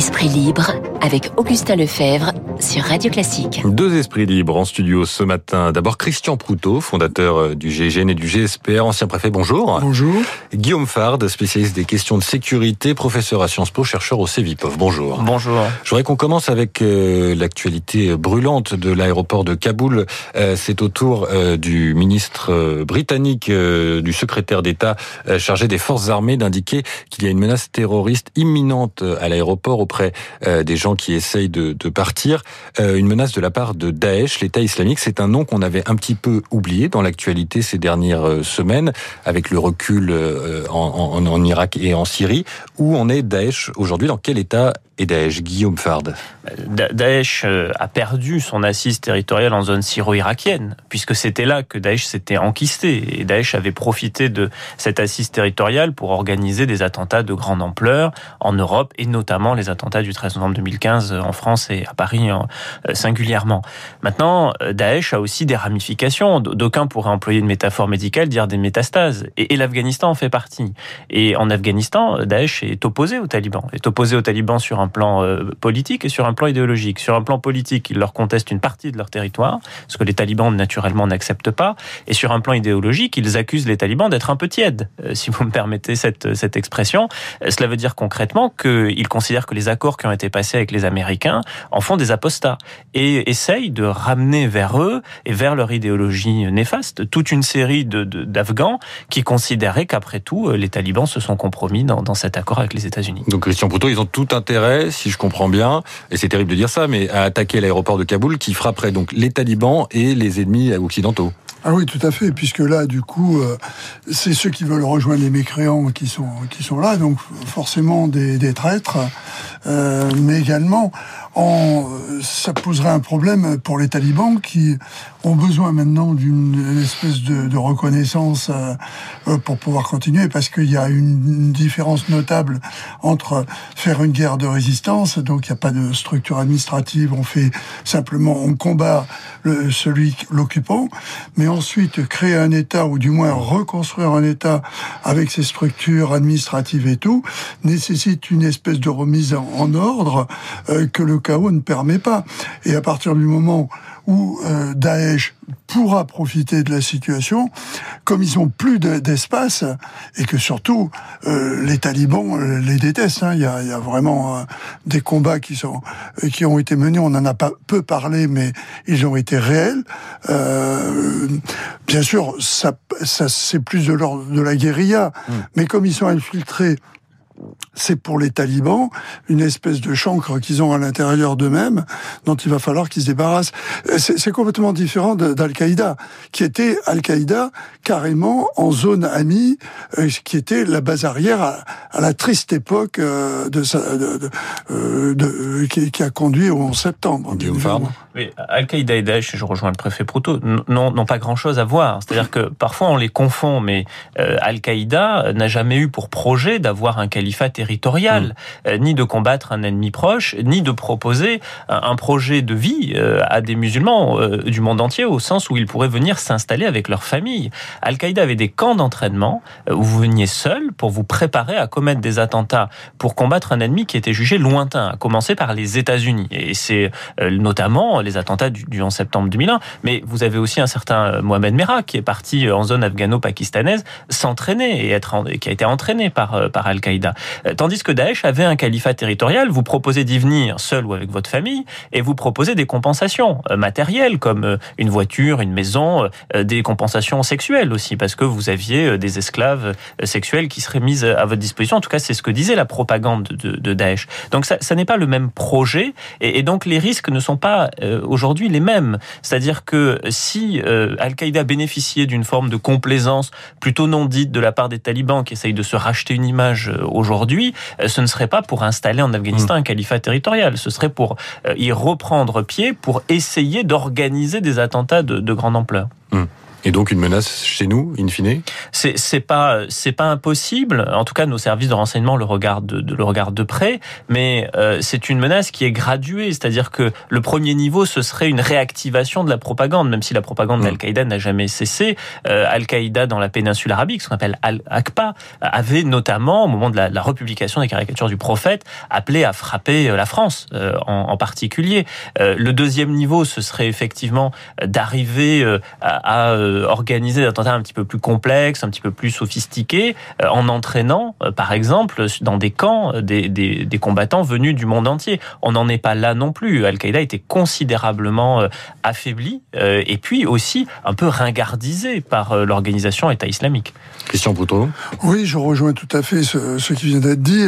Esprit libre avec Augustin Lefebvre sur Radio Classique. Deux esprits libres en studio ce matin. D'abord Christian Proutot, fondateur euh, du GIGN et du GSPR, ancien préfet, bonjour. Bonjour. Guillaume Fard, spécialiste des questions de sécurité, professeur à Sciences Po, chercheur au CEVIPOF. Bonjour. Bonjour. Je voudrais qu'on commence avec euh, l'actualité brûlante de l'aéroport de Kaboul. Euh, c'est au tour du ministre britannique, du secrétaire d'État chargé des forces armées d'indiquer qu'il y a une menace terroriste imminente à l'aéroport auprès des gens qui essayent de, de partir. Euh, une menace de la part de Daesh, l'État islamique. C'est un nom qu'on avait un petit peu oublié dans l'actualité ces dernières euh, semaines, avec le recul euh, en, en, Irak et en Syrie. Où on est Daesh aujourd'hui? Dans quel état et Daesh, Guillaume Fard Daesh a perdu son assise territoriale en zone syro-irakienne, puisque c'était là que Daesh s'était enquisté. Et Daesh avait profité de cette assise territoriale pour organiser des attentats de grande ampleur en Europe, et notamment les attentats du 13 novembre 2015 en France et à Paris euh, singulièrement. Maintenant, euh, Daesh a aussi des ramifications. D'aucuns pourraient employer une métaphore médicale, dire des métastases. Et, l'Afghanistan en fait partie. Et en Afghanistan, Daesh est opposé aux talibans. Est opposé aux talibans sur un plan euh, politique et sur un plan idéologique. Sur un plan politique, il leur conteste une partie de leur territoire, ce que les talibans naturellement n'acceptent pas. Et sur un plan idéologique, ils accusent les talibans d'être un peu tièdes, si vous me permettez cette, cette expression. Cela veut dire concrètement qu'ils considèrent que les accords qui ont été passés avec les Américains en font des apostats et essayent de ramener vers eux et vers leur idéologie néfaste toute une série d'Afghans qui considéraient qu'après tout, euh, les talibans se sont compromis dans, cet accord avec les États-Unis. Donc Christian Poutot, ils ont tout intérêt, si je comprends bien, et c'est terrible de dire ça, mais à attaquer l'aéroport de Kaboul qui frapperait donc les talibans et les ennemis occidentaux. Ah oui, tout à fait, puisque là, du coup, euh, c'est ceux qui veulent rejoindre les mécréants qui sont là, donc forcément des traîtres, euh, mais également, en, ça poserait un problème pour les talibans qui ont besoin maintenant d'une espèce de, reconnaissance euh, pour pouvoir continuer, parce qu'il y a une différence notable entre faire une guerre de résistance, donc il n'y a pas de structure administrative, on fait simplement, on combat celui l'occupant, mais ensuite créer un État, ou du moins reconstruire un État avec ses structures administratives et tout, nécessite une espèce de remise en, ordre euh, que le chaos ne permet pas. Et à partir du moment où euh, Daesh pourra profiter de la situation, comme ils ont plus d'espace et que surtout euh, les talibans euh, les détestent. Hein. Il, y a, il, y a, vraiment des combats qui sont qui ont été menés. On en a pas peu parlé, mais ils ont été réels. bien sûr, ça, ça c'est plus de l'ordre de la guérilla, mmh. mais comme ils sont infiltrés c'est pour les talibans une espèce de chancre qu'ils ont à l'intérieur d'eux-mêmes, dont il va falloir qu'ils se débarrassent. C'est complètement différent d'Al-Qaïda, qui était Al-Qaïda carrément en zone amie, euh, qui était la base arrière à, la triste époque euh, de, euh, de, qui, a conduit au 11 septembre. Oui, Al-Qaïda et Daesh, je rejoins le préfet Proutot, n'ont pas grand-chose à voir. C'est-à-dire que parfois on les confond, mais Al-Qaïda n'a jamais eu pour projet d'avoir un califat territorial, mm. euh, ni de combattre un ennemi proche, ni de proposer un, projet de vie euh, à des musulmans euh, du monde entier, au sens où ils pourraient venir s'installer avec leur famille. Al-Qaïda avait des camps d'entraînement où vous veniez seul pour vous préparer à commettre des attentats pour combattre un ennemi qui était jugé lointain, à commencer par les États-Unis. Et c'est notamment les attentats du, 11 septembre 2001. Mais vous avez aussi un certain Mohamed Merah qui est parti en zone afghano-pakistanaise s'entraîner et être qui a été entraîné par par Al-Qaïda. Euh, tandis que Daesh avait un califat territorial, vous proposez d'y venir seul ou avec votre famille, et vous proposez des compensations euh, matérielles, comme euh, une voiture, une maison, des compensations sexuelles aussi, parce que vous aviez des esclaves sexuels qui seraient mises à votre disposition. En tout cas, c'est ce que disait la propagande de, Daesh. Donc ça, n'est pas le même projet, et, et, donc les risques ne sont pas aujourd'hui les mêmes. C'est-à-dire que si Al-Qaïda bénéficiait d'une forme de complaisance plutôt non dite de la part des talibans qui essayent de se racheter une image aujourd'hui, euh, ce ne serait pas pour installer en Afghanistan un califat territorial, ce serait pour euh, y reprendre pied, pour essayer d'organiser des attentats de, grande ampleur. Hmm. Et donc une menace chez nous, in fine C'est pas c'est pas impossible. En tout cas, nos services de renseignement le regardent de, le regardent de près, mais euh, c'est une menace qui est graduée. C'est-à-dire que le premier niveau, ce serait une réactivation de la propagande, même si la propagande d'Al-Qaïda n'a jamais cessé. Euh, Al-Qaïda dans la péninsule arabique, ce qu'on appelle Al-Aqba, avait notamment, au moment de la, la, republication des caricatures du prophète, appelé à frapper euh, la France euh, en, en, particulier. Euh, le deuxième niveau, ce serait effectivement d'arriver à, à euh, organiser des attentats un petit peu plus complexes, un petit peu plus sophistiqués, euh, en entraînant, euh, par exemple, dans des camps, des, des, des combattants venus du monde entier. On n'en est pas là non plus. Al-Qaïda était considérablement affaibli et puis aussi un peu ringardisé par l'organisation État islamique. Christian Poutot Oui, je rejoins tout à fait ce, ce qui vient d'être dit.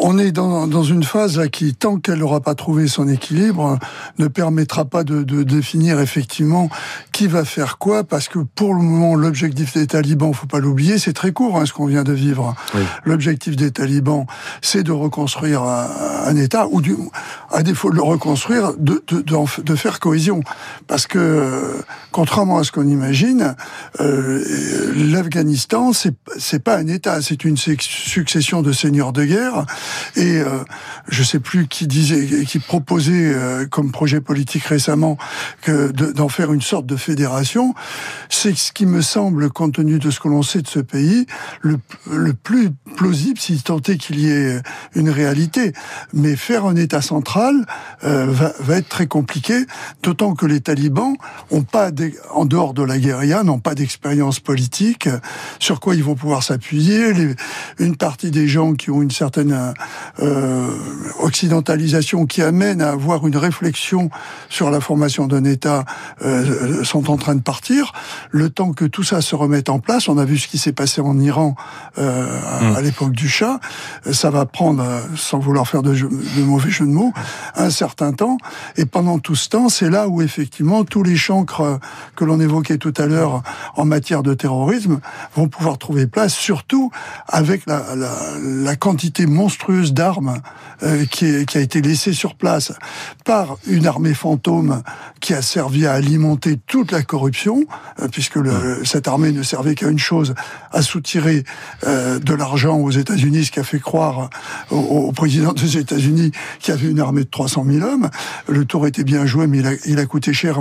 On est dans, dans une phase là, qui, tant qu'elle n'aura pas trouvé son équilibre, ne permettra pas de, de définir effectivement qui va faire quoi parce que pour le moment, l'objectif des talibans, faut pas l'oublier, c'est très court, hein, ce qu'on vient de vivre. Oui. L'objectif des talibans, c'est de reconstruire un, un, État, ou du, à défaut de le reconstruire, de, de, de, de faire cohésion. Parce que, contrairement à ce qu'on imagine, euh, l'Afghanistan, c'est c'est pas un État, c'est une succession de seigneurs de guerre. Et euh, je sais plus qui disait, qui proposait euh, comme projet politique récemment que d'en faire une sorte de fédération c'est ce qui me semble, compte tenu de ce que l'on sait de ce pays, le, le plus plausible, si tant est qu'il y ait une réalité. Mais faire un État central euh, va, va, être très compliqué, d'autant que les talibans ont pas, en dehors de la guérilla, n'ont pas d'expérience politique, sur quoi ils vont pouvoir s'appuyer? Une partie des gens qui ont une certaine euh, occidentalisation qui amène à avoir une réflexion sur la formation d'un État euh, sont en train de partir le temps que tout ça se remette en place. On a vu ce qui s'est passé en Iran euh, à, mmh. l'époque du chat. Ça va prendre, euh, sans vouloir faire de, jeu, de, mauvais jeux de mots, un certain temps. Et pendant tout ce temps, c'est là où effectivement tous les chancres que l'on évoquait tout à l'heure en matière de terrorisme vont pouvoir trouver place, surtout avec la, la, la quantité monstrueuse d'armes euh, qui, qui a été laissée sur place par une armée fantôme qui a servi à alimenter toute la corruption, euh, puisque le, cette armée ne servait qu'à une chose, à soutirer euh, de l'argent aux États-Unis, ce qui a fait croire au, au président des États-Unis qu'il y avait une armée de 300 000 hommes. Le tour était bien joué, mais il a, il a coûté cher,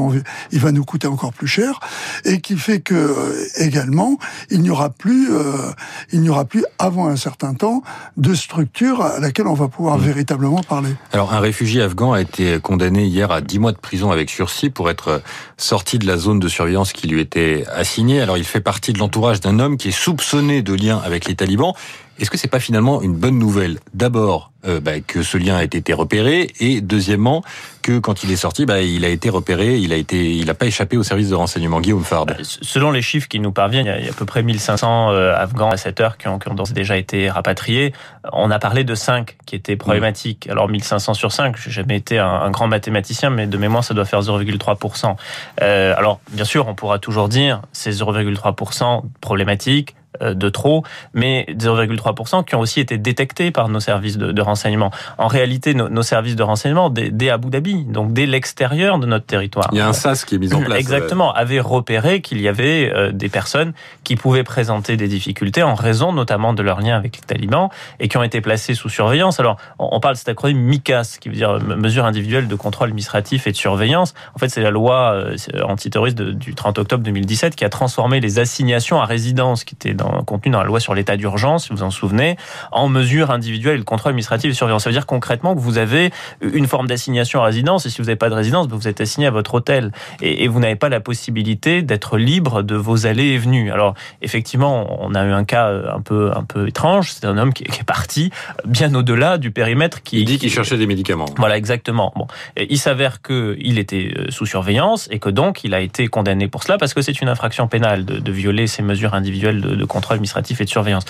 il va nous coûter encore plus cher, et qui fait que euh, également il n'y aura plus, euh, il n'y aura plus avant un certain temps de structure à laquelle on va pouvoir mmh. véritablement parler. Alors un réfugié afghan a été condamné hier à 10 mois de prison avec sursis pour être sorti de la zone de surveillance qui lui était assigné. Alors il fait partie de l'entourage d'un homme qui est soupçonné de lien avec les talibans. Est-ce que c'est pas finalement une bonne nouvelle? D'abord euh, bah, que ce lien a été repéré et deuxièmement que quand il est sorti, bah, il a été repéré, il a été, il n'a pas échappé au service de renseignement. Guillaume Fard. Euh, selon les chiffres qui nous parviennent, il y a à peu près 1500 euh, Afghans à cette heure qui ont, qui ont déjà été rapatriés. On a parlé de 5 qui étaient problématiques. Alors 1500 sur 5, j'ai jamais été un, un, grand mathématicien, mais de mémoire ça doit faire 0,3%. Euh, alors bien sûr, on pourra toujours dire c'est 0,3% problématique de trop, mais 0,3% qui ont aussi été détectés par nos services de, de renseignement. En réalité, nos, nos, services de renseignement, dès, dès Abu Dhabi, donc dès l'extérieur de notre territoire. Il y a un SAS qui est mis en place. Exactement, avaient repéré qu'il y avait euh, des personnes qui pouvaient présenter des difficultés en raison notamment de leur lien avec les talibans et qui ont été placées sous surveillance. Alors, on, parle de cet acronyme MICAS, qui veut dire mesure individuelle de contrôle administratif et de surveillance. En fait, c'est la loi euh, antiterroriste du 30 octobre 2017 qui a transformé les assignations à résidence qui étaient dans, contenu dans la loi sur l'état d'urgence, si vous en souvenez, en mesure individuelle, le contrôle administratif et surveillance. Ça veut dire concrètement que vous avez une forme d'assignation à résidence, et si vous n'avez pas de résidence, vous êtes assigné à votre hôtel, et, et vous n'avez pas la possibilité d'être libre de vos allées et venues. Alors, effectivement, on a eu un cas un peu, un peu étrange, c'est un homme qui, qui, est parti bien au-delà du périmètre qui... Il dit qu'il cherchait des médicaments. Voilà, exactement. Bon. Et il s'avère qu'il était euh, sous surveillance, et que donc, il a été condamné pour cela, parce que c'est une infraction pénale de, de violer ces mesures individuelles de, de contrôle administratif et de surveillance.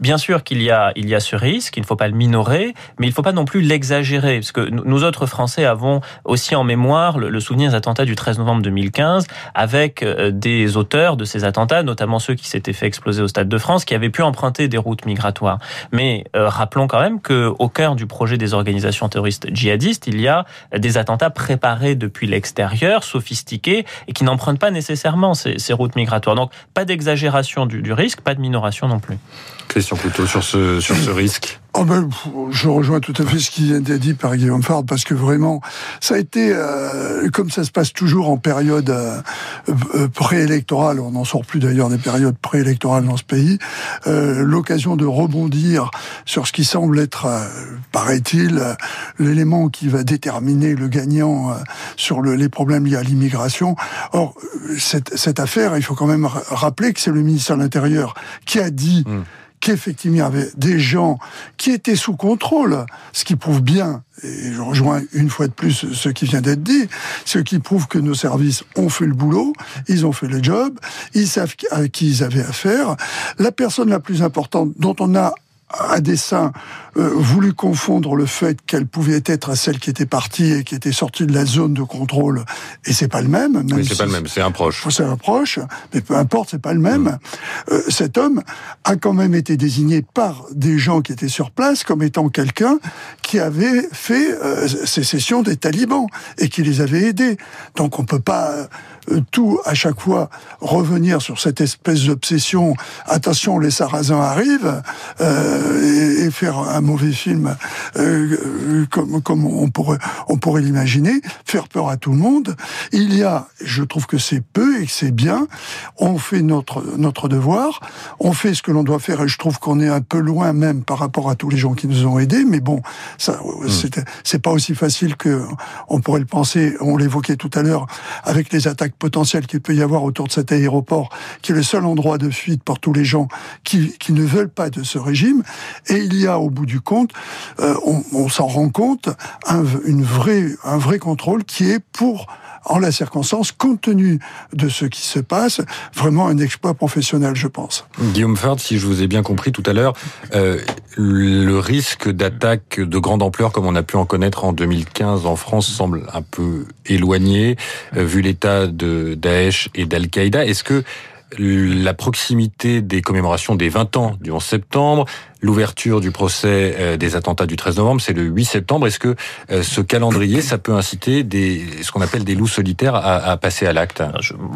Bien sûr qu'il y a, il y a ce risque, il ne faut pas le minorer, mais il ne faut pas non plus l'exagérer, parce que nous autres Français avons aussi en mémoire le, souvenir des attentats du 13 novembre 2015, avec euh, des auteurs de ces attentats, notamment ceux qui s'étaient fait exploser au Stade de France, qui avaient pu emprunter des routes migratoires. Mais euh, rappelons quand même que au cœur du projet des organisations terroristes djihadistes, il y a des attentats préparés depuis l'extérieur, sophistiqués, et qui n'empruntent pas nécessairement ces, routes migratoires. Donc pas d'exagération du, du risque, pas de minoration non plus. Question plutôt sur ce, sur ce risque. Oh ben, je rejoins tout à fait ce qui vient d'être dit par Guillaume Fard, parce que vraiment, ça a été, euh, comme ça se passe toujours en période euh, euh, préélectorale, on n'en sort plus d'ailleurs des périodes préélectorales dans ce pays, l'occasion de rebondir sur ce qui semble être, paraît-il, l'élément qui va déterminer le gagnant sur le, les problèmes liés à l'immigration. Or, cette, cette affaire, il faut quand même rappeler que c'est le ministère de l'Intérieur qui a dit... Mmh qu'effectivement il y avait des gens qui étaient sous contrôle, ce qui prouve bien, et je rejoins une fois de plus ce qui vient d'être dit, ce qui prouve que nos services ont fait le boulot, ils ont fait le job, ils savent à qui ils avaient affaire. La personne la plus importante dont on a à dessein euh, voulu confondre le fait qu'elle pouvait être celle qui était partie et qui était sortie de la zone de contrôle, et c'est pas le même. même oui, c'est pas le même, c'est un proche. C'est un proche, mais peu importe, c'est pas le même. Mm. Euh, cet homme a quand même été désigné par des gens qui étaient sur place comme étant quelqu'un qui avait fait euh, sécession des talibans et qui les avait aidés. Donc on peut pas euh, tout à chaque fois revenir sur cette espèce d'obsession. Attention, les Sarrasins arrivent euh, et, et, faire un mauvais film euh, comme, comme on pourrait on pourrait l'imaginer, faire peur à tout le monde. Il y a, je trouve que c'est peu et que c'est bien. On fait notre notre devoir, on fait ce que l'on doit faire et je trouve qu'on est un peu loin même par rapport à tous les gens qui nous ont aidés. Mais bon, ça hmm. c'est pas aussi facile que on pourrait le penser. On l'évoquait tout à l'heure avec les attaques potentiel qu'il peut y avoir autour de cet aéroport, qui est le seul endroit de fuite pour tous les gens qui, qui ne veulent pas de ce régime. Et il y a, au bout du compte, euh, on, s'en rend compte, un vrai contrôle qui est pour en la circonstance, compte tenu de ce qui se passe, vraiment un exploit professionnel, je pense. Guillaume Fard, si je vous ai bien compris tout à l'heure, euh, le risque d'attaque de grande ampleur, comme on a pu en connaître en 2015 en France, semble un peu éloigné, euh, vu l'état de Daesh et d'Al-Qaïda. Est-ce que la proximité des commémorations des 20 ans du 11 septembre, l'ouverture du procès euh, des attentats du 13 novembre, c'est le 8 septembre. Est-ce que euh, ce calendrier, ça peut inciter des, ce qu'on appelle des loups solitaires à, à passer à l'acte?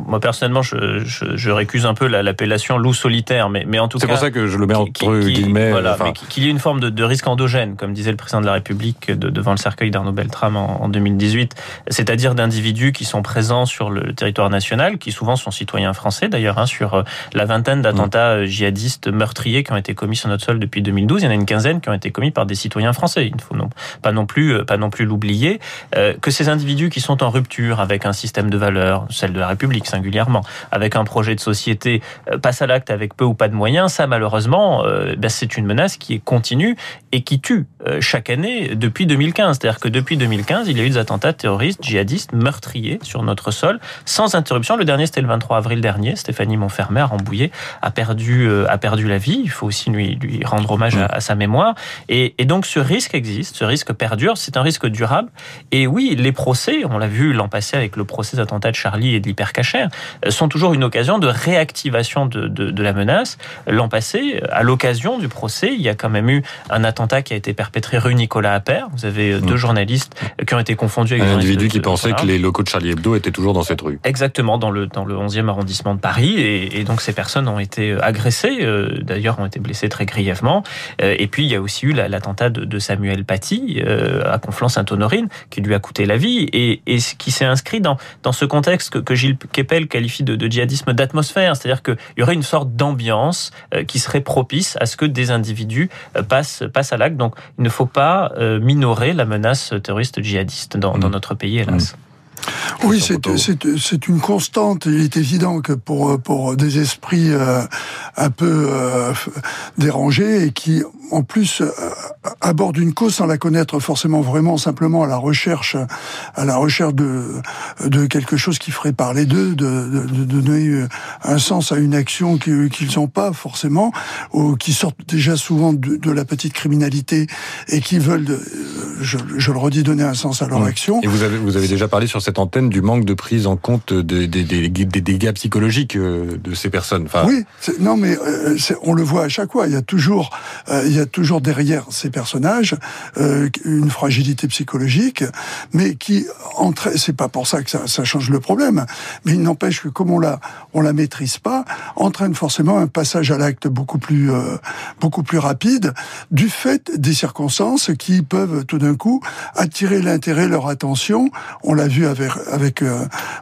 Moi personnellement, je, je, je, récuse un peu l'appellation loup solitaire, mais, mais en tout cas, c'est pour ça que je le mets entre guillemets. Voilà, qu'il y ait une forme de, de, risque endogène, comme disait le président de la République de, devant le cercueil d'Arnaud Beltrame en, en 2018, c'est-à-dire d'individus qui sont présents sur le territoire national, qui souvent sont citoyens français d'ailleurs, hein, sur euh, la vingtaine d'attentats djihadistes meurtriers qui ont été commis sur notre sol depuis 2012, il y en a une quinzaine qui ont été commis par des citoyens français. Il ne faut non, pas non plus euh, pas non plus l'oublier euh, que ces individus qui sont en rupture avec un système de valeurs, celle de la République singulièrement, avec un projet de société, euh, passent à l'acte avec peu ou pas de moyens. Ça, malheureusement, ben, c'est une menace qui est continue et qui tue chaque année depuis 2015. C'est-à-dire que depuis 2015, il y a eu des attentats terroristes, djihadistes, meurtriers sur notre sol, sans interruption. Le dernier, c'était le 23 avril dernier. Stéphanie Montfermer, Rambouillet, a perdu a perdu la vie. Il faut aussi lui lui rendre hommage à, mm. sa mémoire. Et, donc ce risque existe, ce risque perdure, c'est un risque durable. Et oui, les procès, on l'a vu l'an passé avec le procès d'attentat de Charlie et de l'hypercachère, euh, sont toujours une occasion de réactivation de, de, la menace. L'an passé, à l'occasion du procès, il y a quand même eu un attentat qui a été perpétré rue Nicolas Appert. Vous avez euh, deux mm. journalistes qui ont été confondus avec un individu qui pensait que les locaux de Charlie Hebdo étaient toujours dans cette rue. Exactement, dans le, dans le 11e arrondissement de Paris. Et, et donc ces personnes ont été euh, agressées, d'ailleurs ont été blessées très grièvement. Euh, et puis il y a aussi eu l'attentat de, Samuel Paty euh, à Conflans-Sainte-Honorine qui lui a coûté la vie et, et qui s'est inscrit dans, dans ce contexte que, que Gilles Kepel qualifie de, de djihadisme d'atmosphère, c'est-à-dire qu'il y aurait une sorte d'ambiance euh, qui serait propice à ce que des individus passent, passent à l'acte. Donc il ne faut pas minorer la menace terroriste djihadiste dans, dans mmh. notre pays, hélas. Mmh. Oui, c'est une constante. Il est évident que pour, pour des esprits euh, un peu euh, dérangés et qui, en plus, euh, aborde une cause sans la connaître forcément vraiment, simplement à la recherche, à la recherche de, de quelque chose qui ferait parler d'eux, de, de, donner un sens à une action qu'ils n'ont pas forcément, ou qui sortent déjà souvent de, la petite criminalité et qui veulent, je, je, le redis, donner un sens à leur action. Et vous avez, vous avez déjà parlé sur cette antenne du manque de prise en compte des, des, des, des dégâts psychologiques euh, de ces personnes. Enfin... Oui, non mais euh, on le voit à chaque fois. Il y a toujours, euh, il y a toujours derrière ces personnages une fragilité psychologique, mais qui entraîne. C'est pas pour ça que ça, change le problème, mais il n'empêche que comme on la, on la maîtrise pas, entraîne forcément un passage à l'acte beaucoup plus, beaucoup plus rapide du fait des circonstances qui peuvent tout d'un coup attirer l'intérêt, leur attention. On l'a vu avec, avec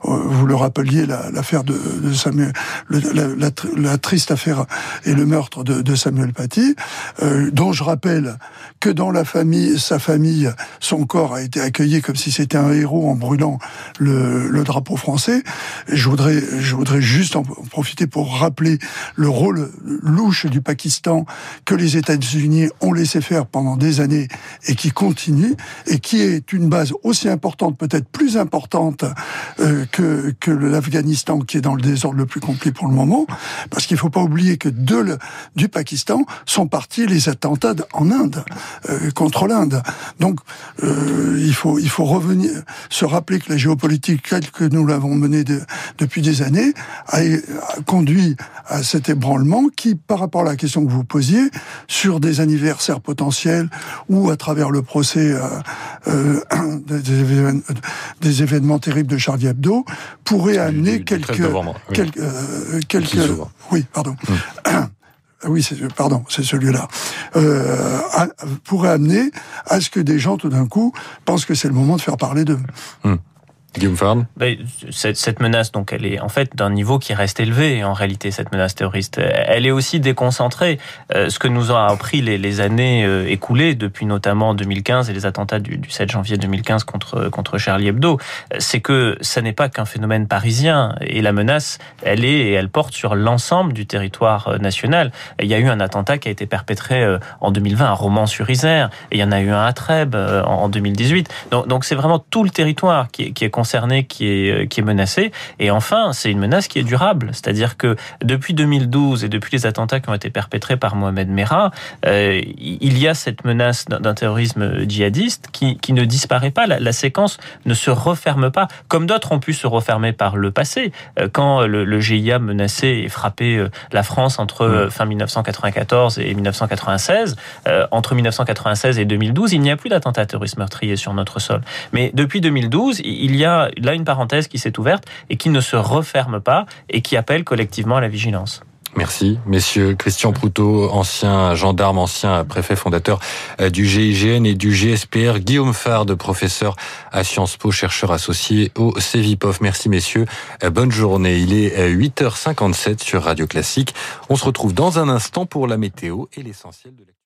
vous le rappeliez, l'affaire de, Samuel, la, triste affaire et le meurtre de, Samuel Paty, euh, dont je rappelle que dans la famille, sa famille, son corps a été accueilli comme si c'était un héros en brûlant le, le drapeau français. je voudrais, je voudrais juste en profiter pour rappeler le rôle louche du Pakistan que les États-Unis ont laissé faire pendant des années et qui continue et qui est une base aussi importante, peut-être plus importante euh, que, que l'Afghanistan qui est dans le désordre le plus complet pour le moment, parce qu'il ne faut pas oublier que de du Pakistan sont partis les attentats en Inde, euh, contre l'Inde. Donc euh, il, faut, il faut revenir, se rappeler que la géopolitique telle que nous l'avons menée de, depuis des années a, conduit à cet ébranlement qui, par rapport à la question que vous posiez, sur des anniversaires potentiels ou à travers le procès euh, des, événements, des, événements, terribles de Charlie Hebdo, pourrait amener quelques, quelques, quelques, oui, pardon. Hum. oui, c'est, pardon, c'est celui-là, euh, pourrait amener à ce que des gens, tout d'un coup, pensent que c'est le moment de faire parler d'eux. Hum. Ben, cette, menace, donc, elle est en fait d'un niveau qui reste élevé. En réalité, cette menace terroriste, elle est aussi déconcentrée. Euh, ce que nous ont appris les, années euh, écoulées, depuis notamment 2015 et les attentats du, du 7 janvier 2015 contre contre Charlie Hebdo, c'est que ça n'est pas qu'un phénomène parisien. Et la menace, elle est et elle porte sur l'ensemble du territoire euh, national. Il y a eu un attentat qui a été perpétré en 2020 à Romans-sur-Isère, il y en a eu un à Trèbes en 2018. Donc, c'est vraiment tout le territoire qui qui est concerné qui est, euh, qui est. Et enfin, c'est une menace qui est durable. C'est-à-dire que depuis 2012 et depuis les attentats qui ont été perpétrés par Mohamed Merah, euh, il y a cette menace d'un terrorisme djihadiste qui, qui ne disparaît pas. La, la, séquence ne se referme pas, comme d'autres ont pu se refermer par le passé. Euh, quand le, le GIA menaçait et frappait la France entre mmh. fin 1994 et 1996, entre 1996 et 2012, il n'y a plus d'attentats terroristes meurtriers sur notre sol. Mais depuis 2012, il y a là une parenthèse qui s'est ouverte et qui ne se referme pas et qui appelle collectivement à la vigilance. Merci, messieurs. Christian Proutot, ancien gendarme, ancien préfet fondateur euh, du GIGN et du GSPR. Guillaume Fard, professeur à Sciences Po, chercheur associé au CEVIPOF. Merci, messieurs. Euh, bonne journée. Il est 8h57 euh, sur Radio Classique. On se retrouve dans un instant pour la météo et l'essentiel de la